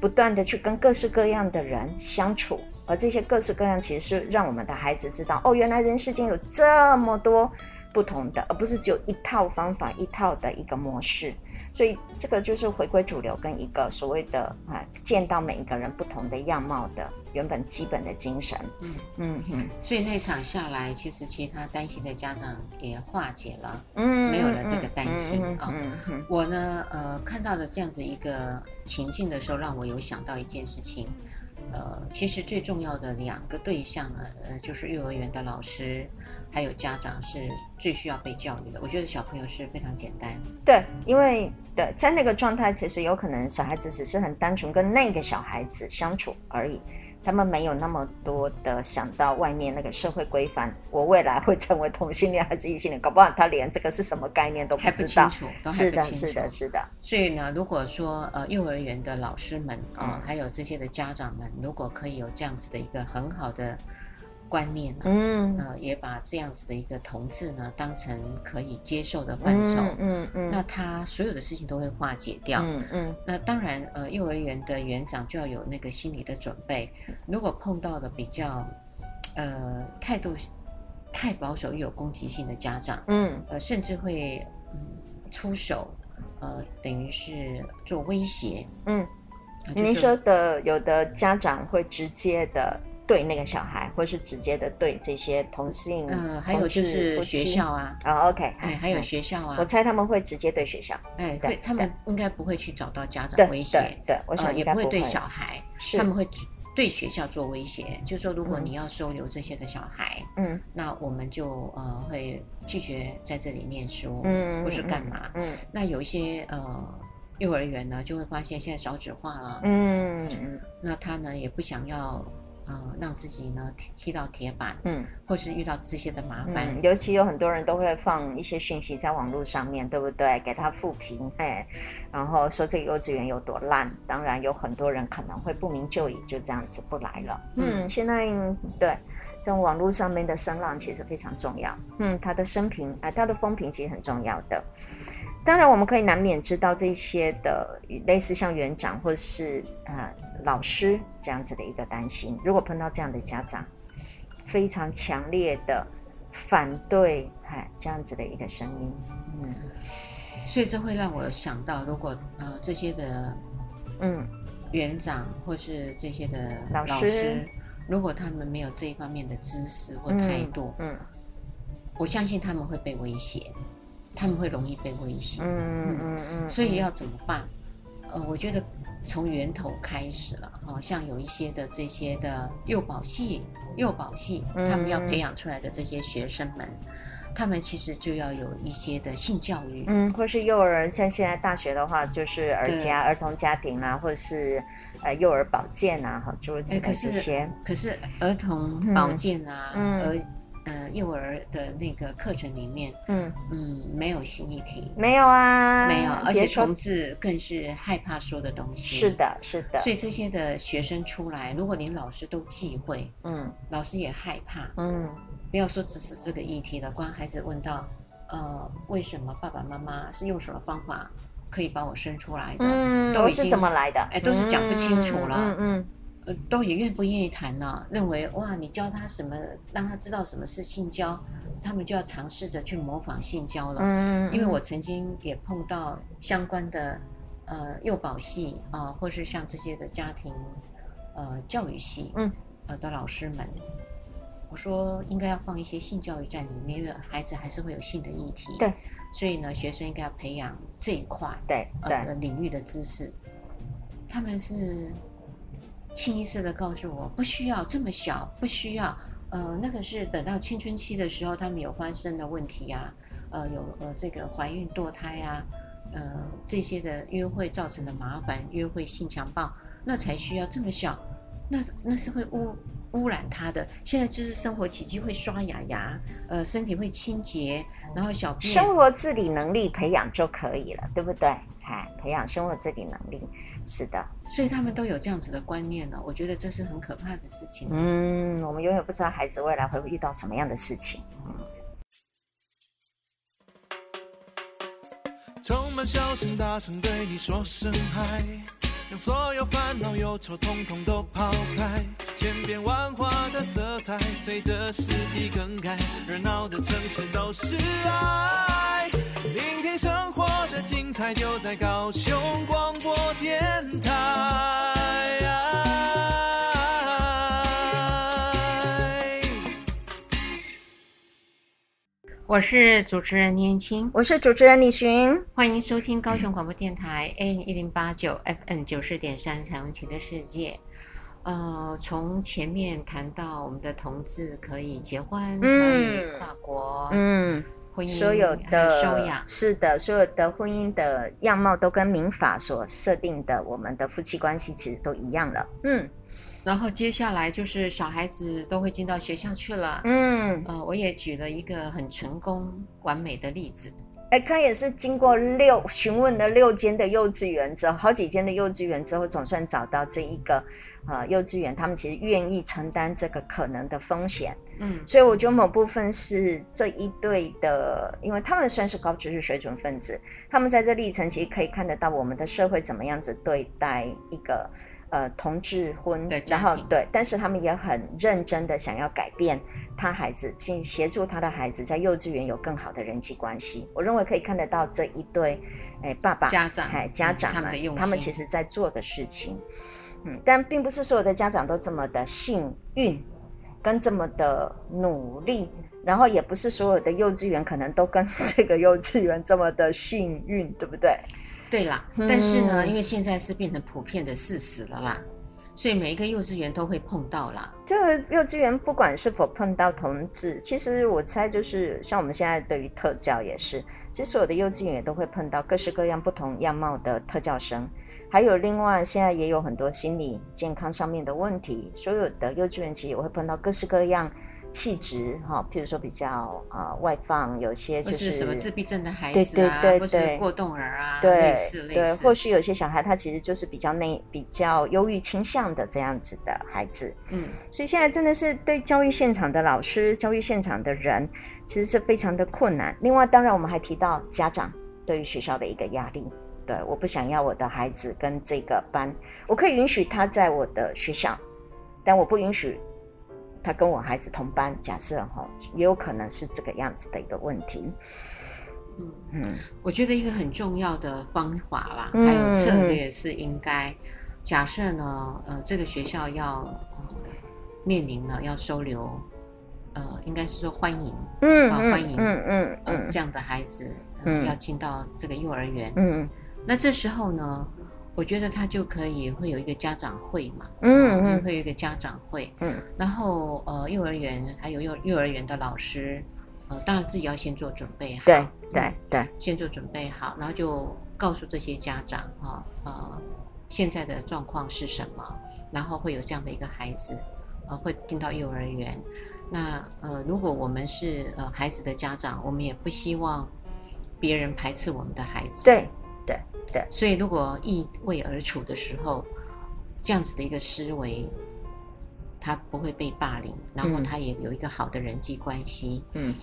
不断的去跟各式各样的人相处，而这些各式各样其实是让我们的孩子知道，哦，原来人世间有这么多不同的，而不是只有一套方法、一套的一个模式。所以这个就是回归主流，跟一个所谓的啊，见到每一个人不同的样貌的原本基本的精神。嗯嗯嗯。所以那场下来，其实其他担心的家长也化解了，嗯，没有了这个担心啊。嗯嗯。我呢，呃，看到的这样的一个情境的时候，让我有想到一件事情。呃，其实最重要的两个对象呢，呃，就是幼儿园的老师，还有家长是最需要被教育的。我觉得小朋友是非常简单，对，因为对，在那个状态，其实有可能小孩子只是很单纯跟那个小孩子相处而已。他们没有那么多的想到外面那个社会规范，我未来会成为同性恋还是异性恋？搞不好他连这个是什么概念都不知道。是的，是的，是的。所以呢，如果说呃，幼儿园的老师们啊、呃，还有这些的家长们，如果可以有这样子的一个很好的。观念呢、啊，嗯，呃，也把这样子的一个同志呢当成可以接受的范畴，嗯嗯，嗯，那他所有的事情都会化解掉，嗯嗯，那当然，呃，幼儿园的园长就要有那个心理的准备，如果碰到了比较，呃，态度太保守又有攻击性的家长，嗯，呃，甚至会嗯出手，呃，等于是做威胁，嗯，您说的有的家长会直接的。对那个小孩，或是直接的对这些同性，嗯、呃，还有就是学校啊，啊、哦、，OK，哎，还有学校啊，我猜他们会直接对学校，哎，对，他们应该不会去找到家长威胁，对，对，我想、呃、也不会对小孩，他们会对学校做威胁，就是说如果你要收留这些的小孩，嗯，那我们就呃会拒绝在这里念书，嗯，或是干嘛，嗯，嗯，那有一些呃幼儿园呢就会发现现在少子化了，嗯。嗯，那他呢也不想要。呃，让自己呢踢到铁板，嗯，或是遇到这些的麻烦，嗯，尤其有很多人都会放一些讯息在网络上面，对不对？给他负评，哎，然后说这个幼稚园有多烂。当然，有很多人可能会不明就里，就这样子不来了。嗯，现在对这种网络上面的声浪其实非常重要。嗯，他的声评啊，他的风评其实很重要的。当然，我们可以难免知道这些的类似像园长或是呃老师这样子的一个担心。如果碰到这样的家长，非常强烈的反对，哎，这样子的一个声音，嗯，所以这会让我想到，如果呃这些的嗯园长或是这些的老师，如果他们没有这一方面的知识或态度，嗯，嗯我相信他们会被威胁，他们会容易被威胁。嗯嗯嗯，嗯。所以要怎么办？呃，我觉得从源头开始了，好像有一些的这些的幼保系、幼保系，他们要培养出来的这些学生们。他们其实就要有一些的性教育，嗯，或是幼儿，像现在大学的话，就是儿家、儿童家庭啊，或者是呃幼儿保健啊，哈，诸如此类这些。可是儿童保健啊，嗯、儿呃幼儿的那个课程里面，嗯嗯，没有新议题，没有啊，没有，而且同志更是害怕说的东西。是的，是的。所以这些的学生出来，如果连老师都忌讳，嗯，老师也害怕，嗯。不要说只是这个议题了，光孩子问到，呃，为什么爸爸妈妈是用什么方法可以把我生出来的？嗯，都是怎么来的？哎，都是讲不清楚了。嗯嗯，呃，都也愿不愿意谈呢？认为哇，你教他什么，让他知道什么是性交，他们就要尝试着去模仿性交了。嗯，因为我曾经也碰到相关的呃幼保系啊、呃，或是像这些的家庭呃教育系，嗯，呃的老师们。我说应该要放一些性教育在里面，因为孩子还是会有性的议题。对，所以呢，学生应该要培养这一块对呃的领域的知识。他们是清一色的告诉我，不需要这么小，不需要。呃，那个是等到青春期的时候，他们有发生的问题啊，呃，有呃这个怀孕堕胎啊，呃这些的约会造成的麻烦，约会性强暴，那才需要这么小。那那是会污。污染他的，现在就是生活起居会刷牙牙，呃，身体会清洁，然后小便。生活自理能力培养就可以了，对不对？哎，培养生活自理能力，是的。所以他们都有这样子的观念呢，我觉得这是很可怕的事情。嗯，我们永远不知道孩子未来会遇到什么样的事情。嗯。充满笑声，大声对你说声嗨。将所有烦恼忧愁统统都抛开，千变万化的色彩随着四季更改，热闹的城市都是爱。聆听生活的精彩，就在高雄广播电台。我是主持人年轻，我是主持人李寻，欢迎收听高雄广播电台 AM 一零八九 FM 九四点三彩虹旗的世界。呃，从前面谈到我们的同志可以结婚，嗯、可以跨国，嗯，婚姻所有的修养，是的，所有的婚姻的样貌都跟民法所设定的我们的夫妻关系其实都一样了，嗯。然后接下来就是小孩子都会进到学校去了。嗯，呃，我也举了一个很成功完美的例子。哎，他也是经过六询问了六间的幼稚园之后，好几间的幼稚园之后，总算找到这一个呃幼稚园，他们其实愿意承担这个可能的风险。嗯，所以我觉得某部分是这一对的，因为他们算是高知识水准分子，他们在这历程其实可以看得到我们的社会怎么样子对待一个。呃，同志婚，然后对，但是他们也很认真的想要改变他孩子，去协助他的孩子在幼稚园有更好的人际关系。我认为可以看得到这一对，哎，爸爸家长，哎，家长们，嗯、他，他们其实在做的事情，嗯，但并不是所有的家长都这么的幸运，跟这么的努力，然后也不是所有的幼稚园可能都跟 [LAUGHS] 这个幼稚园这么的幸运，对不对？对啦，但是呢，因为现在是变成普遍的事实了啦，所以每一个幼稚园都会碰到啦。这个幼稚园不管是否碰到同志，其实我猜就是像我们现在对于特教也是，其实所有的幼稚园也都会碰到各式各样不同样貌的特教生，还有另外现在也有很多心理健康上面的问题，所有的幼稚园其实也会碰到各式各样。气质哈，譬如说比较啊、呃、外放，有些就是，是什么自闭症的孩子啊，对对对对，或是过动儿啊，对类似类似，对，或许有些小孩他其实就是比较内、比较忧郁倾向的这样子的孩子，嗯，所以现在真的是对教育现场的老师、教育现场的人，其实是非常的困难。另外，当然我们还提到家长对于学校的一个压力，对，我不想要我的孩子跟这个班，我可以允许他在我的学校，但我不允许。他跟我孩子同班，假设哈，也有可能是这个样子的一个问题。嗯。嗯，我觉得一个很重要的方法啦，嗯、还有策略是应该假设呢，呃，这个学校要、呃、面临了要收留，呃，应该是说欢迎，嗯，啊、欢迎，嗯嗯，呃，这样的孩子、呃、要进到这个幼儿园，嗯，那这时候呢，我觉得他就可以会有一个家长会嘛，嗯嗯，会有一个家长会，嗯，然后呃，幼儿园还有幼幼儿园的老师。呃，当然自己要先做准备好，对对对，先做准备好，然后就告诉这些家长啊，呃，现在的状况是什么，然后会有这样的一个孩子，呃，会进到幼儿园。那呃，如果我们是呃孩子的家长，我们也不希望别人排斥我们的孩子，对对对。所以如果易位而处的时候，这样子的一个思维。他不会被霸凌，然后他也有一个好的人际关系。嗯，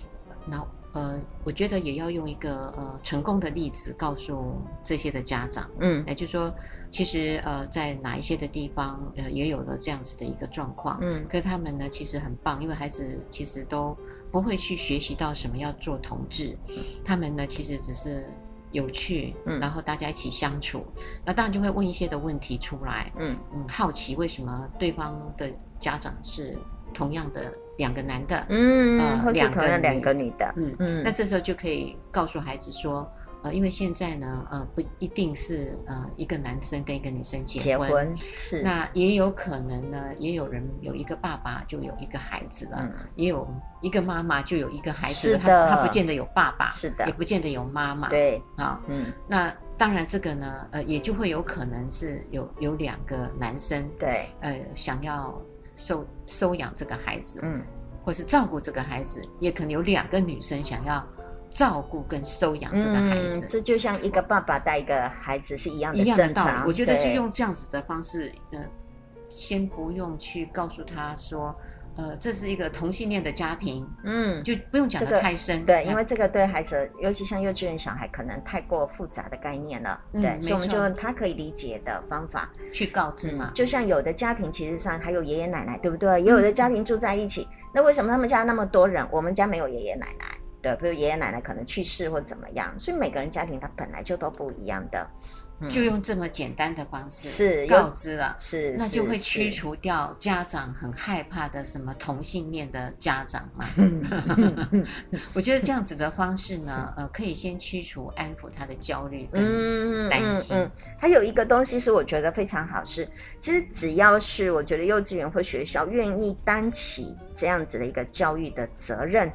那呃，我觉得也要用一个呃成功的例子告诉这些的家长。嗯，也就是说，其实呃，在哪一些的地方呃也有了这样子的一个状况。嗯，可是他们呢其实很棒，因为孩子其实都不会去学习到什么要做同志，他们呢其实只是。有趣，嗯，然后大家一起相处，嗯、那当然就会问一些的问题出来，嗯嗯，好奇为什么对方的家长是同样的两个男的，嗯，呃，或者两个女的，嗯嗯，那这时候就可以告诉孩子说。呃，因为现在呢，呃，不一定是呃一个男生跟一个女生结婚，结婚是，那也有可能呢，也有人有一个爸爸就有一个孩子了，嗯、也有一个妈妈就有一个孩子了，他他不见得有爸爸，是的，也不见得有妈妈，对，啊，嗯，那当然这个呢，呃，也就会有可能是有有两个男生，对，呃，想要收收养这个孩子，嗯，或是照顾这个孩子，也可能有两个女生想要。照顾跟收养这个孩子，嗯，这就像一个爸爸带一个孩子是一样的一样的道理。我觉得是用这样子的方式，呃，先不用去告诉他说，呃，这是一个同性恋的家庭，嗯，就不用讲的太深，这个，对，因为这个对孩子，尤其像幼稚园小孩，可能太过复杂的概念了，嗯，对，所以我们就用他可以理解的方法去告知嘛，嗯。就像有的家庭其实上还有爷爷奶奶，对不对？也有的家庭住在一起，嗯，那为什么他们家那么多人，我们家没有爷爷奶奶？对，比如爷爷奶奶可能去世或怎么样，所以每个人家庭他本来就都不一样的，嗯、就用这么简单的方式是告知了，是那就会驱除掉家长很害怕的什么同性恋的家长嘛。[LAUGHS] 我觉得这样子的方式呢，呃，可以先驱除、安抚他的焦虑跟担心。嗯，还有一个东西是我觉得非常好，是其实只要是我觉得幼稚园或学校愿意担起这样子的一个教育的责任。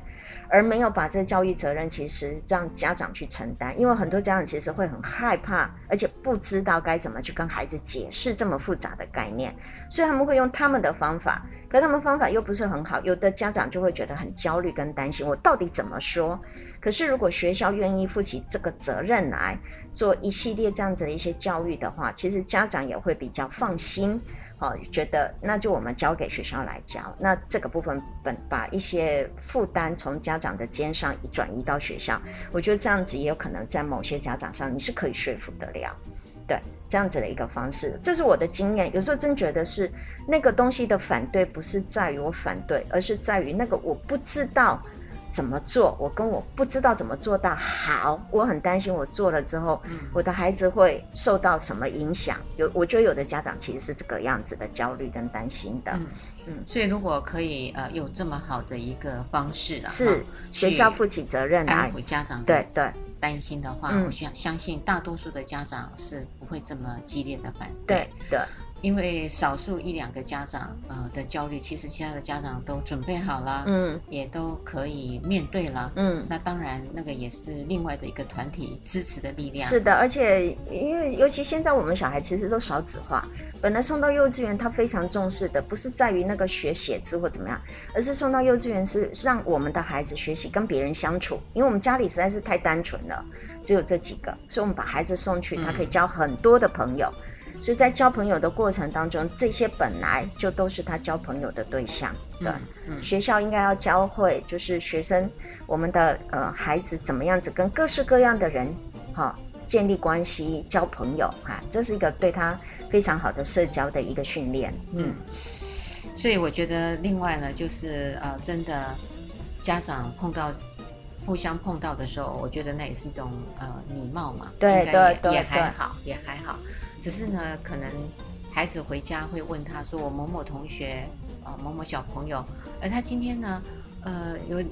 而没有把这个教育责任，其实让家长去承担，因为很多家长其实会很害怕，而且不知道该怎么去跟孩子解释这么复杂的概念，所以他们会用他们的方法，可他们方法又不是很好，有的家长就会觉得很焦虑跟担心，我到底怎么说？可是如果学校愿意负起这个责任来做一系列这样子的一些教育的话，其实家长也会比较放心。好，觉得那就我们交给学校来教，那这个部分本把一些负担从家长的肩上转移到学校，我觉得这样子也有可能在某些家长上你是可以说服得了，对，这样子的一个方式，这是我的经验。有时候真觉得是那个东西的反对不是在于我反对，而是在于那个我不知道。怎么做？我跟我不知道怎么做到好，我很担心我做了之后，嗯、我的孩子会受到什么影响？有，我觉得有的家长其实是这个样子的焦虑跟担心的。嗯，嗯，所以如果可以呃有这么好的一个方式啊，是学校负起责任来安抚家长对对担心的话，我相相信大多数的家长是不会这么激烈的反对。对。对因为少数一两个家长呃的焦虑，其实其他的家长都准备好了，嗯，也都可以面对了，嗯，那当然那个也是另外的一个团体支持的力量。是的，而且因为尤其现在我们小孩其实都少子化，本来送到幼稚园他非常重视的不是在于那个学写字或怎么样，而是送到幼稚园是让我们的孩子学习跟别人相处，因为我们家里实在是太单纯了，只有这几个，所以我们把孩子送去，他可以交很多的朋友。嗯所以在交朋友的过程当中，这些本来就都是他交朋友的对象。对，嗯嗯、学校应该要教会，就是学生，我们的呃孩子怎么样子跟各式各样的人，哈、哦，建立关系、交朋友，哈、啊，这是一个对他非常好的社交的一个训练。嗯，所以我觉得另外呢，就是呃，真的家长碰到互相碰到的时候，我觉得那也是一种呃礼貌嘛，对应该也对也还好，也还好。只是呢，可能孩子回家会问他说：“我某某同学某某小朋友，而他今天呢，呃，有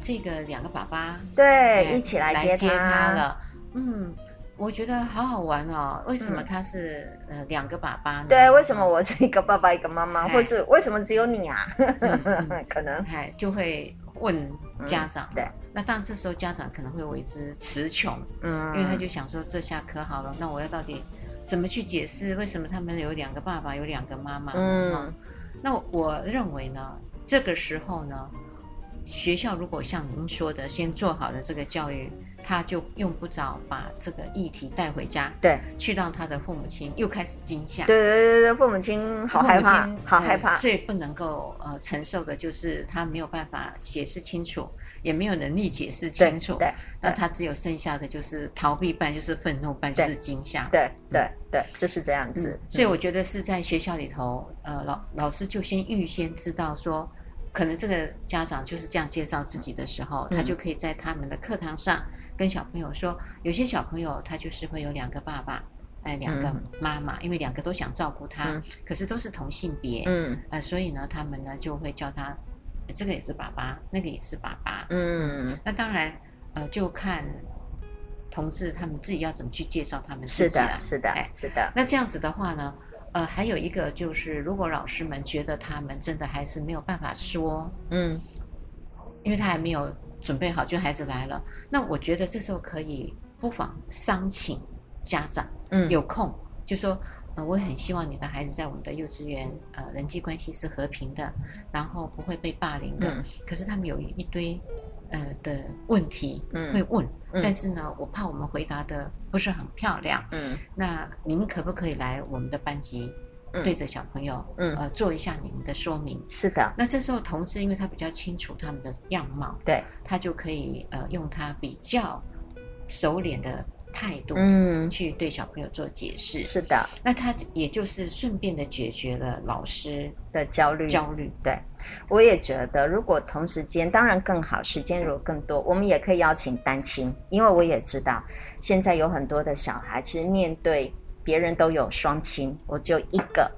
这个两个爸爸对、哎、一起来接他，了。”嗯。我觉得好好玩哦！为什么他是、嗯、呃两个爸爸呢？对，为什么我是一个爸爸一个妈妈，或是为什么只有你啊？嗯、[LAUGHS] 可能哎就会问家长。嗯、对，那当这时候家长可能会为之词穷，嗯，因为他就想说这下可好了，那我要到底怎么去解释为什么他们有两个爸爸有两个妈妈？嗯，那我认为呢，这个时候呢，学校如果像您说的，先做好了这个教育。他就用不着把这个议题带回家，对，去到他的父母亲又开始惊吓，对对对对，父母亲好害怕，好害怕。最不能够呃承受的就是他没有办法解释清楚，也没有能力解释清楚，对，那他只有剩下的就是逃避，半就是愤怒，半就是惊吓，对对对，就是这样子。所以我觉得是在学校里头，呃，老老师就先预先知道说。可能这个家长就是这样介绍自己的时候，他就可以在他们的课堂上跟小朋友说，有些小朋友他就是会有两个爸爸，哎，两个妈妈，因为两个都想照顾他，可是都是同性别，嗯，呃，所以呢，他们呢就会叫他，这个也是爸爸，那个也是爸爸，嗯，那当然，呃，就看同志他们自己要怎么去介绍他们自己了，是的，是的，哎，是的，那这样子的话呢？呃，还有一个就是，如果老师们觉得他们真的还是没有办法说，嗯，因为他还没有准备好，就孩子来了，那我觉得这时候可以不妨商请家长，嗯，有空就说，呃，我很希望你的孩子在我们的幼稚园，呃，人际关系是和平的，然后不会被霸凌的，嗯，可是他们有一堆。呃的问题会问，嗯，但是呢，我怕我们回答的不是很漂亮。嗯，那您可不可以来我们的班级，对着小朋友，嗯，呃，做一下你们的说明？是的。那这时候同志，因为他比较清楚他们的样貌，对，他就可以呃用他比较熟练的。态度，嗯，去对小朋友做解释，是的，那他也就是顺便的解决了老师的焦虑。焦虑，对，我也觉得，如果同时间，当然更好，时间如果更多，我们也可以邀请单亲，因为我也知道，现在有很多的小孩，其实面对别人都有双亲，我只有一个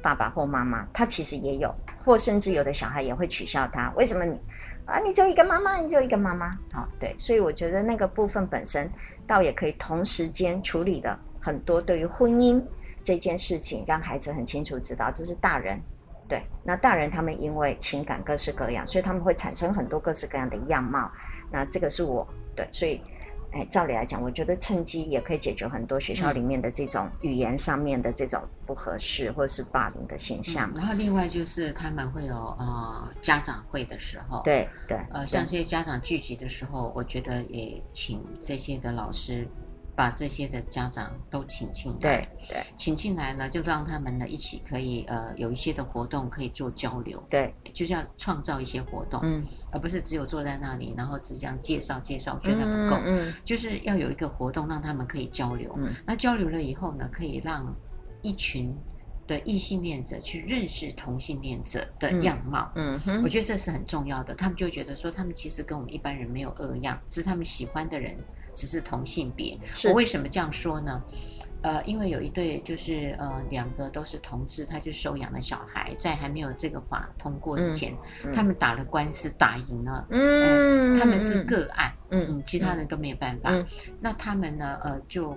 爸爸或妈妈，他其实也有，或甚至有的小孩也会取笑他，为什么你啊，你就一个妈妈，你就一个妈妈，好，对，所以我觉得那个部分本身。倒也可以同时间处理的很多，对于婚姻这件事情，让孩子很清楚知道这是大人，对，那大人他们因为情感各式各样，所以他们会产生很多各式各样的样貌。那这个是我对，所以，哎，照理来讲，我觉得趁机也可以解决很多学校里面的这种语言上面的这种不合适或者是霸凌的现象。嗯，然后另外就是他们会有呃家长会的时候，对对，呃像这些家长聚集的时候，我觉得也请这些的老师把这些的家长都请进来，对对，请进来呢，就让他们呢一起可以呃有一些的活动可以做交流，对，就是要创造一些活动，嗯，而不是只有坐在那里，然后只这样介绍介绍，我觉得不够，嗯，嗯，就是要有一个活动让他们可以交流，嗯，那交流了以后呢，可以让一群。的异性恋者去认识同性恋者的样貌，嗯，嗯哼，我觉得这是很重要的。他们就觉得说，他们其实跟我们一般人没有二样，只是他们喜欢的人只是同性别。我为什么这样说呢？呃，因为有一对就是呃两个都是同志，他就收养了小孩，在还没有这个法通过之前，嗯嗯、他们打了官司打赢了，嗯、呃，他们是个案，嗯嗯，其他人都没有办法。嗯、那他们呢，呃，就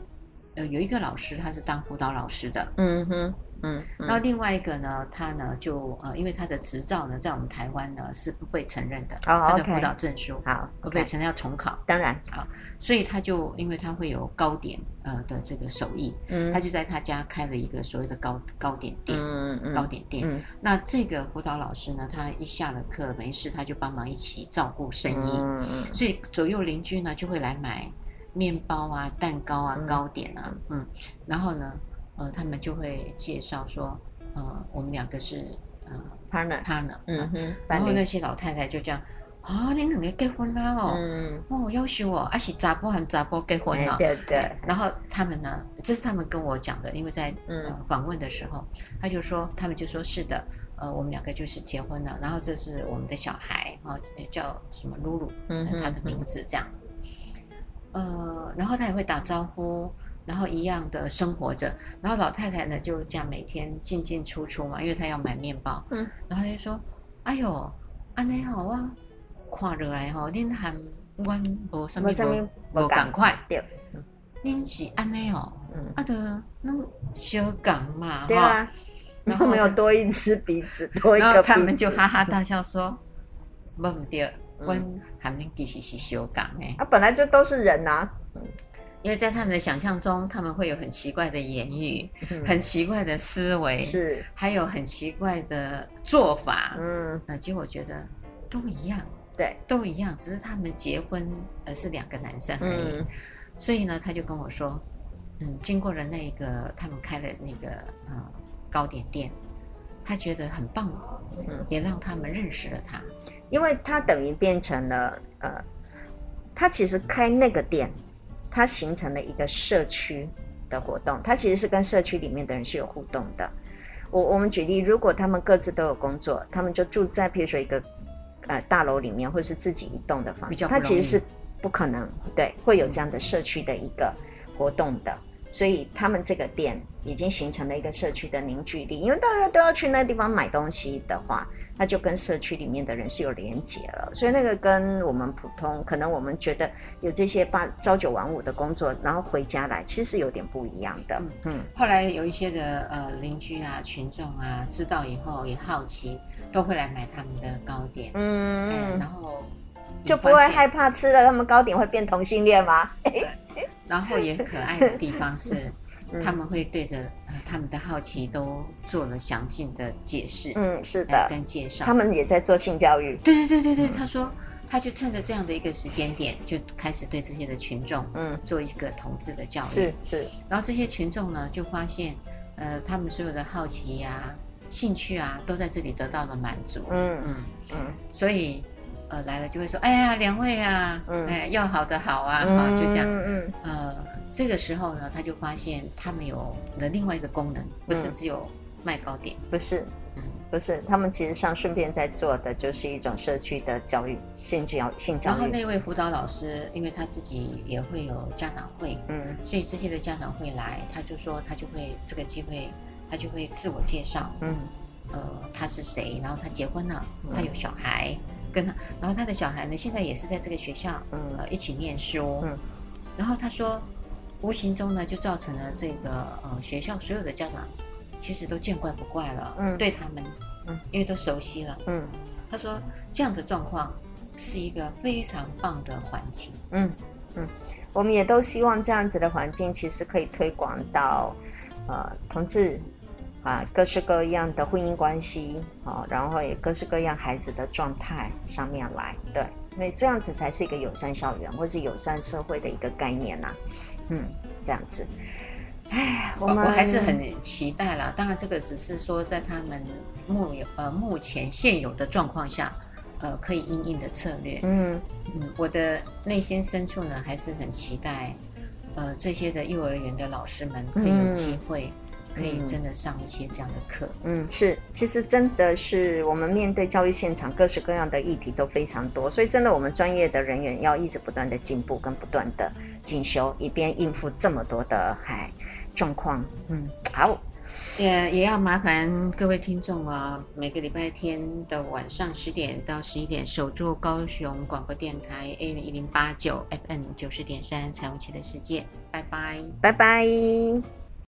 呃有一个老师，他是当辅导老师的，嗯哼。嗯，那另外一个呢，他呢就呃，因为他的执照呢，在我们台湾呢是不被承认的，他的辅导证书好不被承认，要重考。当然。啊，所以他就因为他会有糕点呃的这个手艺，嗯，他就在他家开了一个所谓的糕糕点店，嗯嗯，糕点店。那这个辅导老师呢，他一下了课没事，他就帮忙一起照顾生意，嗯嗯，所以左右邻居呢就会来买面包啊、蛋糕啊、糕点啊，嗯，然后呢。呃，他们就会介绍说，呃，我们两个是呃 partner partner，嗯哼，然后那些老太太就这样，啊，你两个结婚啦哦，嗯，哦，要求我，啊是查甫和查甫结婚了，对对。然后他们呢，这是他们跟我讲的，因为在呃访问的时候，他就说，他们就说是的，呃，我们两个就是结婚了，然后这是我们的小孩啊，叫什么露露，嗯，他的名字这样，呃，然后他也会打招呼。然后一样的生活着，然后老太太呢就这样每天进进出出嘛，因为她要买面包。嗯，然后她就说：“哎呦，安尼好啊，看落来吼，恁和阮无什么无无共款，对，恁是安尼哦，啊的那小港嘛，对啊，然后没有多一只鼻子，多一个然后他们就哈哈大笑说：“不对，阮和恁其实是小港诶，啊，本来就都是人呐。”因为在他们的想象中，他们会有很奇怪的言语，嗯、很奇怪的思维，是还有很奇怪的做法。嗯，那结果觉得都一样，对，都一样，只是他们结婚而是两个男生而已。嗯、所以呢，他就跟我说，嗯，经过了那个他们开了那个呃糕点店，他觉得很棒，嗯，也让他们认识了他，因为他等于变成了呃，他其实开那个店。它形成了一个社区的活动，它其实是跟社区里面的人是有互动的。我我们举例，如果他们各自都有工作，他们就住在譬如说一个呃大楼里面，或是自己一栋的房子，它其实是不可能对会有这样的社区的一个活动的。所以他们这个店已经形成了一个社区的凝聚力，因为大家都要去那个地方买东西的话，那就跟社区里面的人是有连结了。所以那个跟我们普通可能我们觉得有这些八朝九晚五的工作，然后回家来，其实是有点不一样的。嗯，嗯，后来有一些的呃邻居啊、群众啊知道以后也好奇，都会来买他们的糕点。嗯，嗯，然后就不会害怕吃了他们糕点会变同性恋吗？[LAUGHS] 然后也可爱的地方是，[LAUGHS] 他们会对着他们的好奇都做了详尽的解释。嗯，是的，跟介绍。他们也在做性教育。对对对对对，他说，他就趁着这样的一个时间点，就开始对这些的群众，嗯，做一个同志的教育。是是。然后这些群众呢，就发现，呃，他们所有的好奇呀、兴趣啊，都在这里得到了满足。嗯嗯嗯，所以。呃，来了就会说，哎呀，两位啊，嗯、哎，要好的好啊，嗯、啊，就这样，嗯，呃，这个时候呢，他就发现他们有了另外一个功能，不是只有卖糕点，不是，嗯，不是，他们其实上顺便在做的就是一种社区的教育，性教性教育。然后那位辅导老师，因为他自己也会有家长会，嗯，所以这些的家长会来，他就说他就会这个机会，他就会自我介绍，嗯，呃，他是谁，然后他结婚了，他有小孩。嗯跟他，然后他的小孩呢，现在也是在这个学校，嗯，呃，一起念书，嗯，然后他说，无形中呢，就造成了这个呃学校所有的家长，其实都见怪不怪了，嗯，对他们，嗯，因为都熟悉了，嗯，他说这样的状况是一个非常棒的环境，嗯嗯，我们也都希望这样子的环境其实可以推广到，呃，同志。啊，各式各样的婚姻关系，啊，然后也各式各样孩子的状态上面来，对，因为这样子才是一个友善校园或是友善社会的一个概念呐、啊，嗯，这样子，哎，我们我还是很期待啦。当然，这个只是说在他们目有呃目前现有的状况下，呃，可以应应的策略。嗯嗯，我的内心深处呢，还是很期待，呃，这些的幼儿园的老师们可以有机会。可以真的上一些这样的课，嗯，是，其实真的是我们面对教育现场各式各样的议题都非常多，所以真的我们专业的人员要一直不断的进步跟不断的进修，以便应付这么多的嗨状况。嗯，好，也也要麻烦各位听众啊，每个礼拜天的晚上十点到十一点，守住高雄广播电台 AM 一零八九 FM 九十点三彩虹旗的世界，拜拜，拜拜。